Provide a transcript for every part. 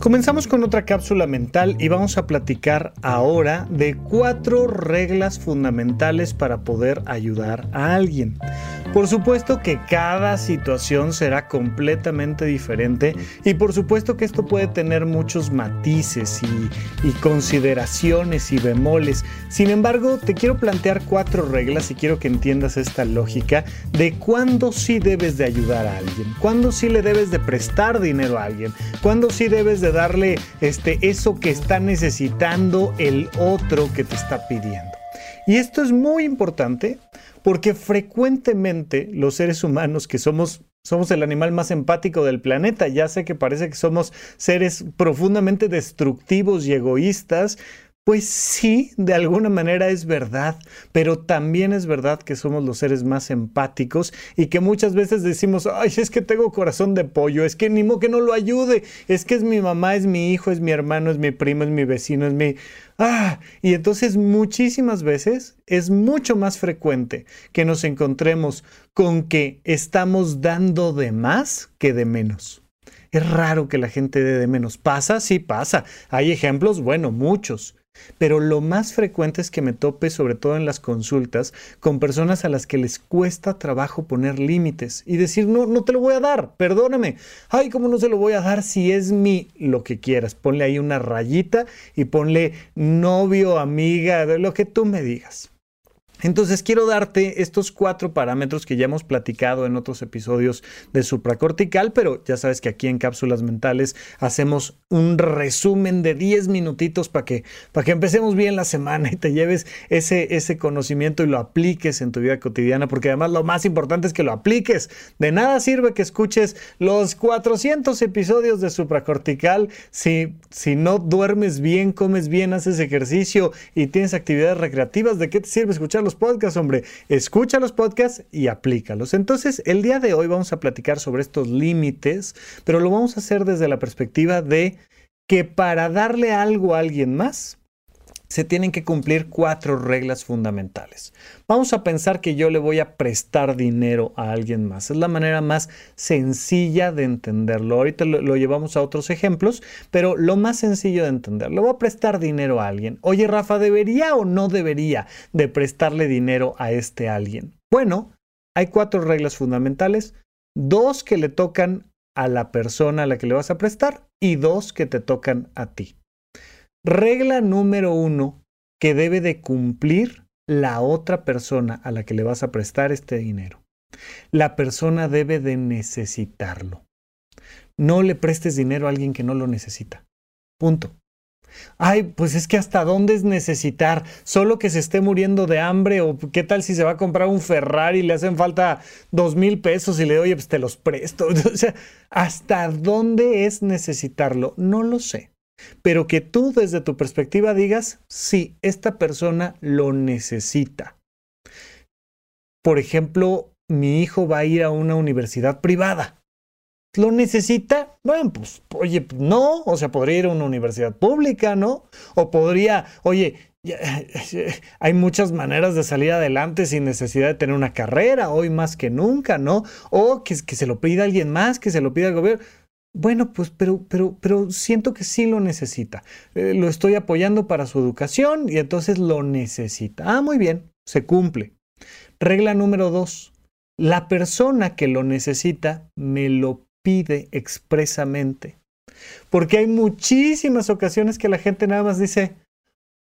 Comenzamos con otra cápsula mental y vamos a platicar ahora de cuatro reglas fundamentales para poder ayudar a alguien. Por supuesto que cada situación será completamente diferente y por supuesto que esto puede tener muchos matices y, consideraciones y bemoles. Sin embargo, te quiero plantear cuatro reglas y quiero que entiendas esta lógica de cuándo sí debes de ayudar a alguien, cuándo sí le debes de prestar dinero a alguien, cuándo sí debes de darle este, eso que está necesitando el otro que te está pidiendo. Y esto es muy importante porque frecuentemente los seres humanos que somos somos el animal más empático del planeta. Ya sé que parece que somos seres profundamente destructivos y egoístas, pues sí, de alguna manera es verdad, pero también es verdad que somos los seres más empáticos y que muchas veces decimos, ay, es que tengo corazón de pollo, es que ni modo que no lo ayude, es que es mi mamá, es mi hijo, es mi hermano, es mi primo, es mi vecino, es mi... Ah, y entonces muchísimas veces es mucho más frecuente que nos encontremos con que estamos dando de más que de menos. Es raro que la gente dé de menos. ¿Pasa? Sí pasa. Hay ejemplos, bueno, muchos. Pero lo más frecuente es que me tope, sobre todo en las consultas, con personas a las que les cuesta trabajo poner límites y decir, no, no te lo voy a dar, perdóname. Ay, ¿cómo no se lo voy a dar si es mi lo que quieras? Ponle ahí una rayita y ponle novio, amiga, lo que tú me digas. Entonces quiero darte estos cuatro parámetros que ya hemos platicado en otros episodios de supracortical, pero ya sabes que aquí en cápsulas mentales hacemos un resumen de 10 minutitos para que, que empecemos bien la semana y te lleves ese, ese conocimiento y lo apliques en tu vida cotidiana, porque además lo más importante es que lo apliques. De nada sirve que escuches los 400 episodios de supracortical si, si no duermes bien, comes bien, haces ejercicio y tienes actividades recreativas. ¿De qué te sirve escucharlos? Podcasts, hombre. Escucha los podcasts y aplícalos. Entonces, el día de hoy vamos a platicar sobre estos límites, pero lo vamos a hacer desde la perspectiva de que para darle algo a alguien más, se tienen que cumplir cuatro reglas fundamentales. Vamos a pensar que yo le voy a prestar dinero a alguien más. Es la manera más sencilla de entenderlo. Ahorita lo, llevamos a otros ejemplos, pero lo más sencillo de entenderlo. Le voy a prestar dinero a alguien. Oye, Rafa, ¿debería o no debería de prestarle dinero a este alguien? Bueno, hay cuatro reglas fundamentales. Dos que le tocan a la persona a la que le vas a prestar y dos que te tocan a ti. Regla número uno que debe de cumplir la otra persona a la que le vas a prestar este dinero. La persona debe de necesitarlo. No le prestes dinero a alguien que no lo necesita. Punto. Ay, pues es que hasta dónde es necesitar, solo que se esté muriendo de hambre o qué tal si se va a comprar un Ferrari y le hacen falta dos mil pesos y le doy, pues te los presto. O sea, hasta dónde es necesitarlo, no lo sé pero que tú desde tu perspectiva digas, sí, esta persona lo necesita. Por ejemplo, mi hijo va a ir a una universidad privada. ¿Lo necesita? Bueno, pues, oye, no, o sea, podría ir a una universidad pública, ¿no? O podría, oye, hay muchas maneras de salir adelante sin necesidad de tener una carrera, hoy más que nunca, ¿no? O que, se lo pida alguien más, que se lo pida el gobierno. Bueno, pues, pero, pero, pero siento que sí lo necesita. Eh, lo estoy apoyando para su educación y entonces lo necesita. Ah, muy bien, se cumple. Regla número dos. La persona que lo necesita me lo pide expresamente. Porque hay muchísimas ocasiones que la gente nada más dice,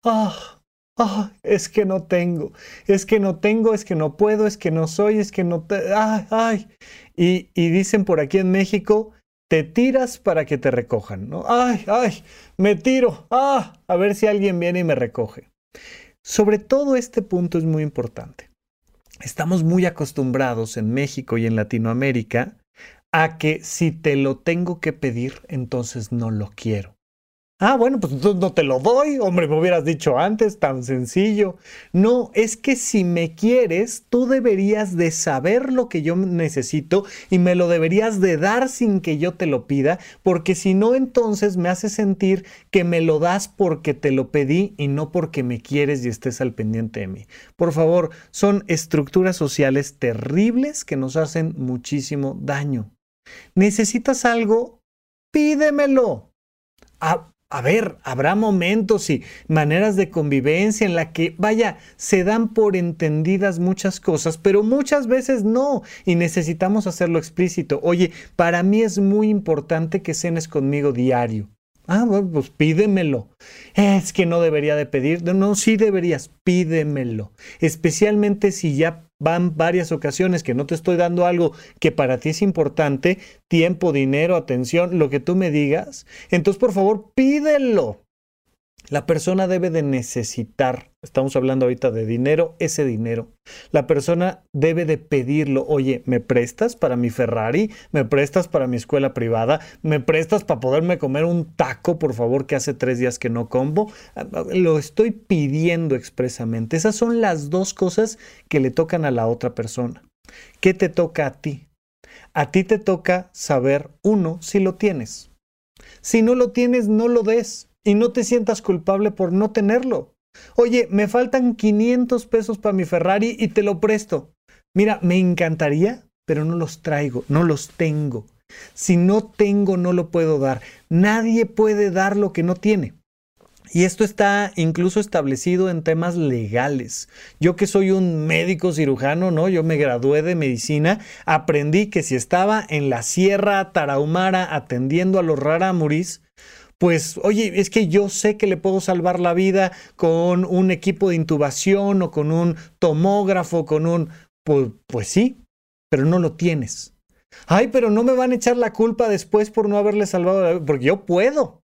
ah, ah, es que no tengo, es que no tengo, es que no puedo, es que no soy, es que no, te, ay, ay. Y, y dicen por aquí en México, te tiras para que te recojan, ¿no? Ay, ay, me tiro, ah, a ver si alguien viene y me recoge. Sobre todo este punto es muy importante. Estamos muy acostumbrados en México y en Latinoamérica a que si te lo tengo que pedir, entonces no lo quiero. Ah, bueno, pues entonces no te lo doy, hombre, me hubieras dicho antes, tan sencillo. No, es que si me quieres, tú deberías de saber lo que yo necesito y me lo deberías de dar sin que yo te lo pida, porque si no, entonces me hace sentir que me lo das porque te lo pedí y no porque me quieres y estés al pendiente de mí. Por favor, son estructuras sociales terribles que nos hacen muchísimo daño. ¿Necesitas algo? Pídemelo. a, a ver, habrá momentos y maneras de convivencia en la que, vaya, se dan por entendidas muchas cosas, pero muchas veces no, y necesitamos hacerlo explícito. Oye, para mí es muy importante que cenes conmigo diario. Ah, bueno, pues pídemelo. Es que no debería de pedir. No, sí deberías, pídemelo. Especialmente si ya van varias ocasiones que no te estoy dando algo que para ti es importante, tiempo, dinero, atención, lo que tú me digas. Entonces, por favor, pídelo. La persona debe de necesitar, estamos hablando ahorita de dinero, ese dinero. La persona debe de pedirlo, oye, ¿me prestas para mi Ferrari? ¿Me prestas para mi escuela privada? ¿Me prestas para poderme comer un taco, por favor, que hace tres días que no combo? Lo estoy pidiendo expresamente. Esas son las dos cosas que le tocan a la otra persona. ¿Qué te toca a ti? A ti te toca saber, uno, si lo tienes. Si no lo tienes, no lo des y no te sientas culpable por no tenerlo. Oye, me faltan 500 pesos para mi Ferrari y te lo presto. Mira, me encantaría, pero no los traigo, no los tengo. Si no tengo, no lo puedo dar. Nadie puede dar lo que no tiene. Y esto está incluso establecido en temas legales. Yo que soy un médico cirujano, ¿no? Yo me gradué de medicina, aprendí que si estaba en la Sierra Tarahumara atendiendo a los rarámuris, pues oye, es que yo sé que le puedo salvar la vida con un equipo de intubación o con un tomógrafo, con un... Pues, pues sí, pero no lo tienes. Ay, pero no me van a echar la culpa después por no haberle salvado la vida, porque yo puedo.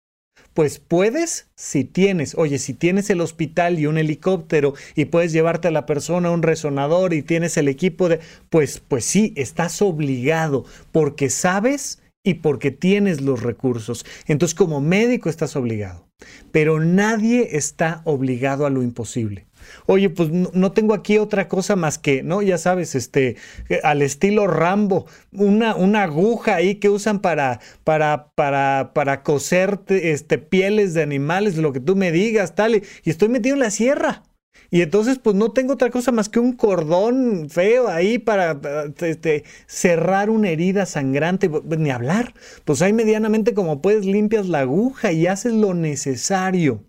Pues puedes si tienes, oye, si tienes el hospital y un helicóptero y puedes llevarte a la persona un resonador y tienes el equipo de, pues, pues sí, estás obligado porque sabes y porque tienes los recursos. Entonces como médico estás obligado, pero nadie está obligado a lo imposible. Oye, pues no, tengo aquí otra cosa más que, ¿no? Ya sabes, este, eh, al estilo Rambo, una, una aguja ahí que usan para, para, para, para coser este, pieles de animales, lo que tú me digas, tal, y estoy metido en la sierra. Y entonces, pues no tengo otra cosa más que un cordón feo ahí para este, cerrar una herida sangrante, ni hablar. Pues ahí medianamente como puedes limpias la aguja y haces lo necesario.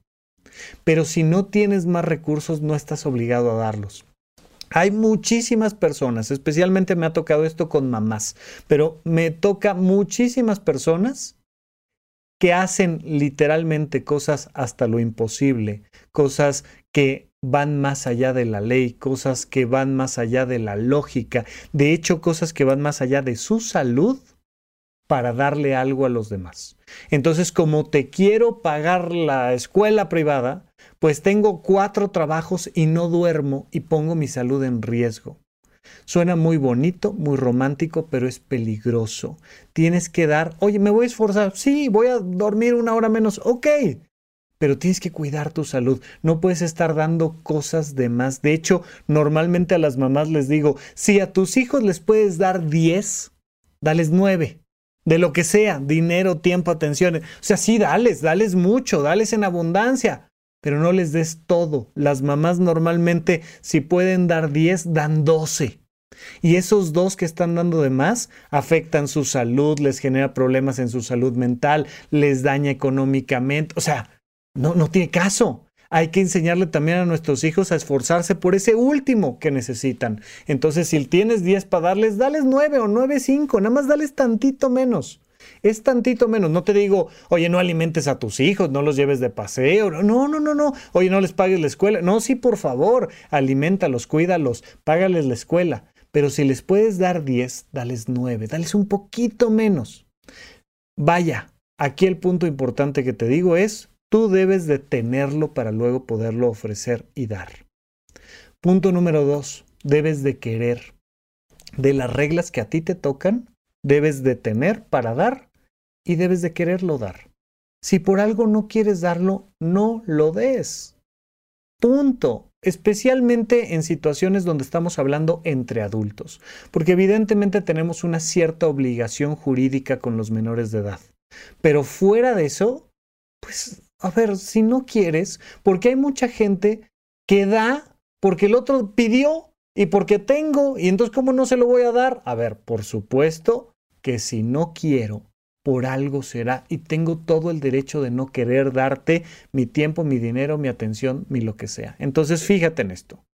Pero si no tienes más recursos, no estás obligado a darlos. Hay muchísimas personas, especialmente me ha tocado esto con mamás, pero me toca muchísimas personas que hacen literalmente cosas hasta lo imposible, cosas que van más allá de la ley, cosas que van más allá de la lógica, de hecho cosas que van más allá de su salud para darle algo a los demás. Entonces, como te quiero pagar la escuela privada, pues tengo cuatro trabajos y no duermo y pongo mi salud en riesgo. Suena muy bonito, muy romántico, pero es peligroso. Tienes que dar, oye, me voy a esforzar, sí, voy a dormir una hora menos, ok, pero tienes que cuidar tu salud. No puedes estar dando cosas de más. De hecho, normalmente a las mamás les digo, si a tus hijos les puedes dar 10, dales 9. De lo que sea, dinero, tiempo, atención. O sea, sí, dales, dales mucho, dales en abundancia, pero no les des todo. Las mamás normalmente, si pueden dar 10, dan 12. Y esos dos que están dando de más afectan su salud, les genera problemas en su salud mental, les daña económicamente. O sea, no, no tiene caso. Hay que enseñarle también a nuestros hijos a esforzarse por ese último que necesitan. Entonces, si tienes 10 para darles, dales 9 o 9, 5, nada más dales tantito menos. Es tantito menos. No te digo, oye, no alimentes a tus hijos, no los lleves de paseo. No, no, no, no. Oye, no les pagues la escuela. No, sí, por favor, alimentalos, cuídalos, págales la escuela. Pero si les puedes dar 10, dales 9, dales un poquito menos. Vaya, aquí el punto importante que te digo es, Tú debes de tenerlo para luego poderlo ofrecer y dar. Punto número dos, debes de querer. De las reglas que a ti te tocan, debes de tener para dar y debes de quererlo dar. Si por algo no quieres darlo, no lo des. Punto. Especialmente en situaciones donde estamos hablando entre adultos, porque evidentemente tenemos una cierta obligación jurídica con los menores de edad. Pero fuera de eso, pues a ver, si no quieres, porque hay mucha gente que da porque el otro pidió y porque tengo, y entonces ¿cómo no se lo voy a dar? A ver, por supuesto que si no quiero, por algo será y tengo todo el derecho de no querer darte mi tiempo, mi dinero, mi atención, mi lo que sea. Entonces fíjate en esto.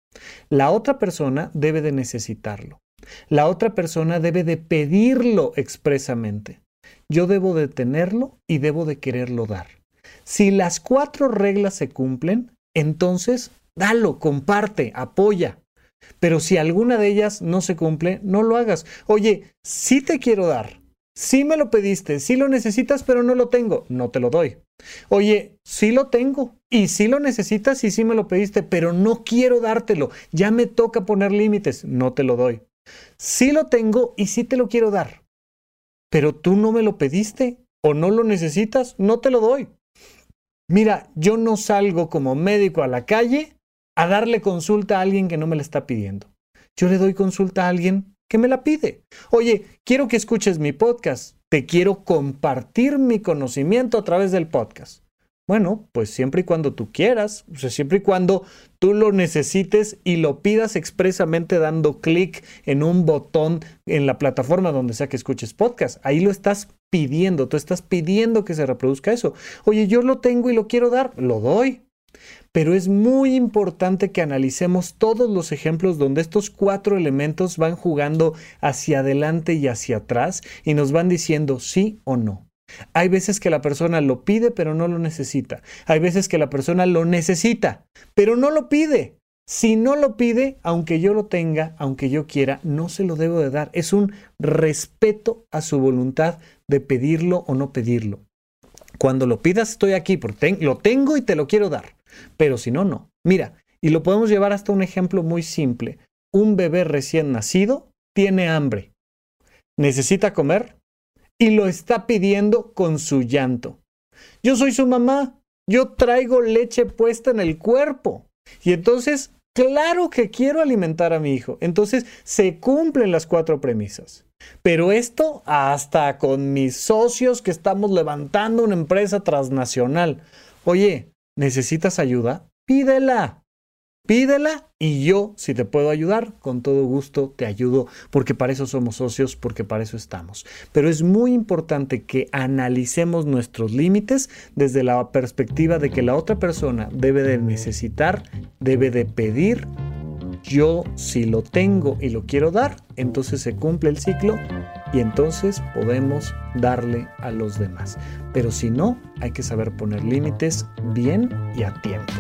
La otra persona debe de necesitarlo. La otra persona debe de pedirlo expresamente. Yo debo de tenerlo y debo de quererlo dar. Si las cuatro reglas se cumplen, entonces dalo, comparte, apoya. Pero si alguna de ellas no se cumple, no lo hagas. Oye, sí te quiero dar, sí me lo pediste, sí lo necesitas, pero no lo tengo, no te lo doy. Oye, sí lo tengo y sí lo necesitas y sí me lo pediste, pero no quiero dártelo, ya me toca poner límites, no te lo doy. Sí lo tengo y sí te lo quiero dar, pero tú no me lo pediste o no lo necesitas, no te lo doy. Mira, yo no salgo como médico a la calle a darle consulta a alguien que no me la está pidiendo. Yo le doy consulta a alguien que me la pide. Oye, quiero que escuches mi podcast. Te quiero compartir mi conocimiento a través del podcast. Bueno, pues siempre y cuando tú quieras, o sea, siempre y cuando tú lo necesites y lo pidas expresamente dando clic en un botón en la plataforma donde sea que escuches podcast. Ahí lo estás pidiendo, tú estás pidiendo que se reproduzca eso. Oye, yo lo tengo y lo quiero dar, lo doy. Pero es muy importante que analicemos todos los ejemplos donde estos cuatro elementos van jugando hacia adelante y hacia atrás y nos van diciendo sí o no. Hay veces que la persona lo pide pero no lo necesita. Hay veces que la persona lo necesita pero no lo pide. Si no lo pide, aunque yo lo tenga, aunque yo quiera, no se lo debo de dar. Es un respeto a su voluntad de pedirlo o no pedirlo. Cuando lo pidas, estoy aquí, porque lo tengo y te lo quiero dar. Pero si no, no. Mira, y lo podemos llevar hasta un ejemplo muy simple. Un bebé recién nacido tiene hambre, necesita comer y lo está pidiendo con su llanto. Yo soy su mamá, yo traigo leche puesta en el cuerpo. Y entonces, claro que quiero alimentar a mi hijo. Entonces, se cumplen las cuatro premisas. Pero esto hasta con mis socios que estamos levantando una empresa transnacional. Oye, ¿Necesitas ayuda? Pídela. Pídela y yo, si te puedo ayudar, con todo gusto te ayudo, porque para eso somos socios, porque para eso estamos. Pero es muy importante que analicemos nuestros límites desde la perspectiva de que la otra persona debe de necesitar, debe de pedir. Yo, si lo tengo y lo quiero dar, entonces se cumple el ciclo y entonces podemos darle a los demás. Pero si no, hay que saber poner límites bien y a tiempo.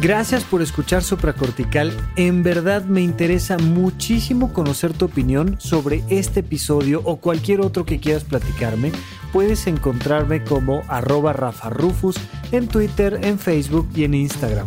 Gracias por escuchar Supracortical. En verdad me interesa muchísimo conocer tu opinión sobre este episodio o cualquier otro que quieras platicarme. Puedes encontrarme como arroba Rafa Rufus en Twitter, en Facebook y en Instagram.